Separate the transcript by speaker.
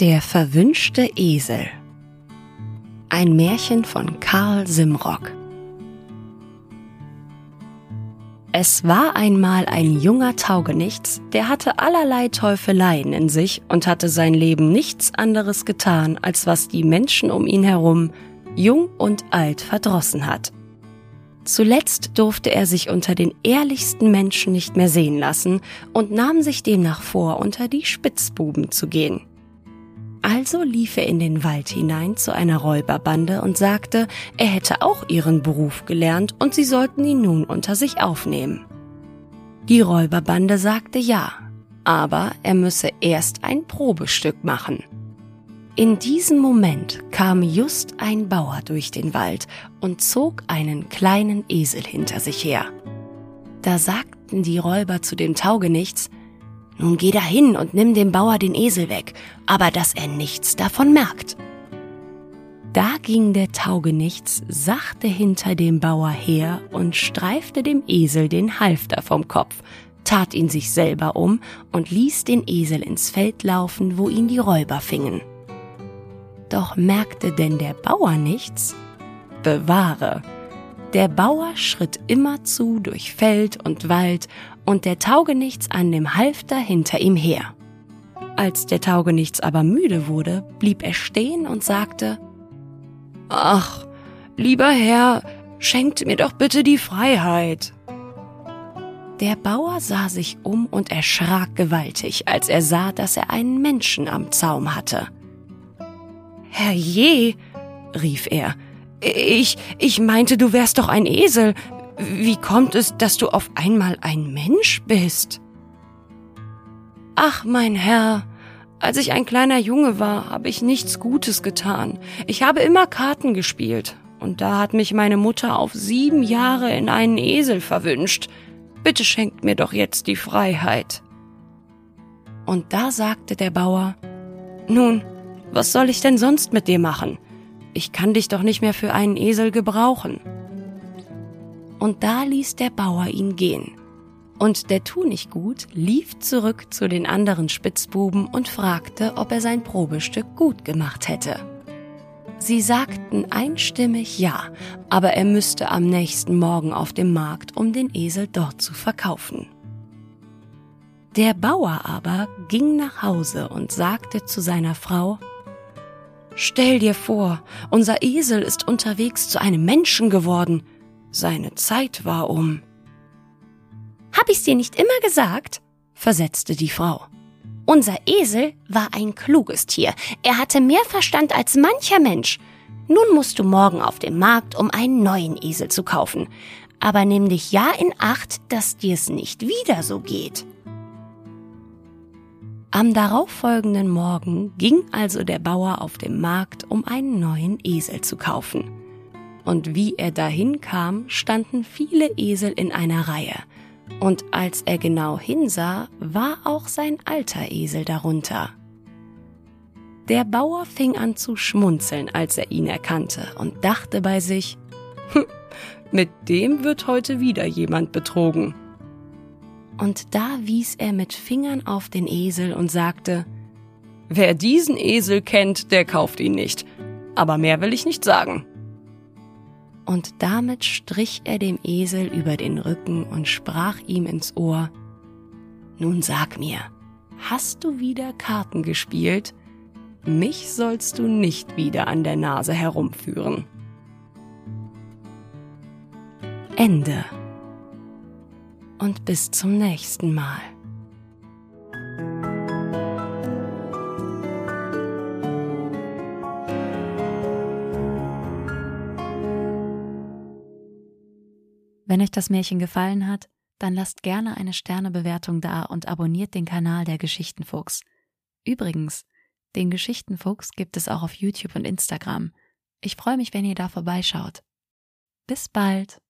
Speaker 1: Der verwünschte Esel Ein Märchen von Karl Simrock Es war einmal ein junger Taugenichts, der hatte allerlei Teufeleien in sich und hatte sein Leben nichts anderes getan, als was die Menschen um ihn herum, jung und alt, verdrossen hat. Zuletzt durfte er sich unter den ehrlichsten Menschen nicht mehr sehen lassen und nahm sich demnach vor, unter die Spitzbuben zu gehen. Also lief er in den Wald hinein zu einer Räuberbande und sagte, er hätte auch ihren Beruf gelernt und sie sollten ihn nun unter sich aufnehmen. Die Räuberbande sagte ja, aber er müsse erst ein Probestück machen. In diesem Moment kam just ein Bauer durch den Wald und zog einen kleinen Esel hinter sich her. Da sagten die Räuber zu dem Taugenichts, nun geh dahin und nimm dem Bauer den Esel weg, aber dass er nichts davon merkt. Da ging der Taugenichts sachte hinter dem Bauer her und streifte dem Esel den Halfter vom Kopf, tat ihn sich selber um und ließ den Esel ins Feld laufen, wo ihn die Räuber fingen. Doch merkte denn der Bauer nichts? Bewahre! Der Bauer schritt immerzu durch Feld und Wald und der Taugenichts an dem Halfter hinter ihm her. Als der Taugenichts aber müde wurde, blieb er stehen und sagte, Ach, lieber Herr, schenkt mir doch bitte die Freiheit. Der Bauer sah sich um und erschrak gewaltig, als er sah, dass er einen Menschen am Zaum hatte. Herrje, rief er, ich, ich meinte, du wärst doch ein Esel. Wie kommt es, dass du auf einmal ein Mensch bist? Ach, mein Herr, als ich ein kleiner Junge war, habe ich nichts Gutes getan. Ich habe immer Karten gespielt, und da hat mich meine Mutter auf sieben Jahre in einen Esel verwünscht. Bitte schenkt mir doch jetzt die Freiheit. Und da sagte der Bauer, Nun, was soll ich denn sonst mit dir machen? Ich kann dich doch nicht mehr für einen Esel gebrauchen und da ließ der Bauer ihn gehen. Und der Tunichtgut lief zurück zu den anderen Spitzbuben und fragte, ob er sein Probestück gut gemacht hätte. Sie sagten einstimmig ja, aber er müsste am nächsten Morgen auf dem Markt, um den Esel dort zu verkaufen. Der Bauer aber ging nach Hause und sagte zu seiner Frau Stell dir vor, unser Esel ist unterwegs zu einem Menschen geworden, seine Zeit war um. Hab ich's dir nicht immer gesagt? versetzte die Frau. Unser Esel war ein kluges Tier. Er hatte mehr Verstand als mancher Mensch. Nun musst du morgen auf dem Markt, um einen neuen Esel zu kaufen. Aber nimm dich ja in Acht, dass dir's nicht wieder so geht. Am darauffolgenden Morgen ging also der Bauer auf dem Markt, um einen neuen Esel zu kaufen und wie er dahin kam, standen viele Esel in einer Reihe. Und als er genau hinsah, war auch sein alter Esel darunter. Der Bauer fing an zu schmunzeln, als er ihn erkannte, und dachte bei sich, hm, mit dem wird heute wieder jemand betrogen. Und da wies er mit Fingern auf den Esel und sagte, Wer diesen Esel kennt, der kauft ihn nicht. Aber mehr will ich nicht sagen und damit strich er dem Esel über den Rücken und sprach ihm ins Ohr Nun sag mir, hast du wieder Karten gespielt? Mich sollst du nicht wieder an der Nase herumführen. Ende. Und bis zum nächsten Mal.
Speaker 2: Wenn euch das Märchen gefallen hat, dann lasst gerne eine Sternebewertung da und abonniert den Kanal der Geschichtenfuchs. Übrigens, den Geschichtenfuchs gibt es auch auf YouTube und Instagram. Ich freue mich, wenn ihr da vorbeischaut. Bis bald!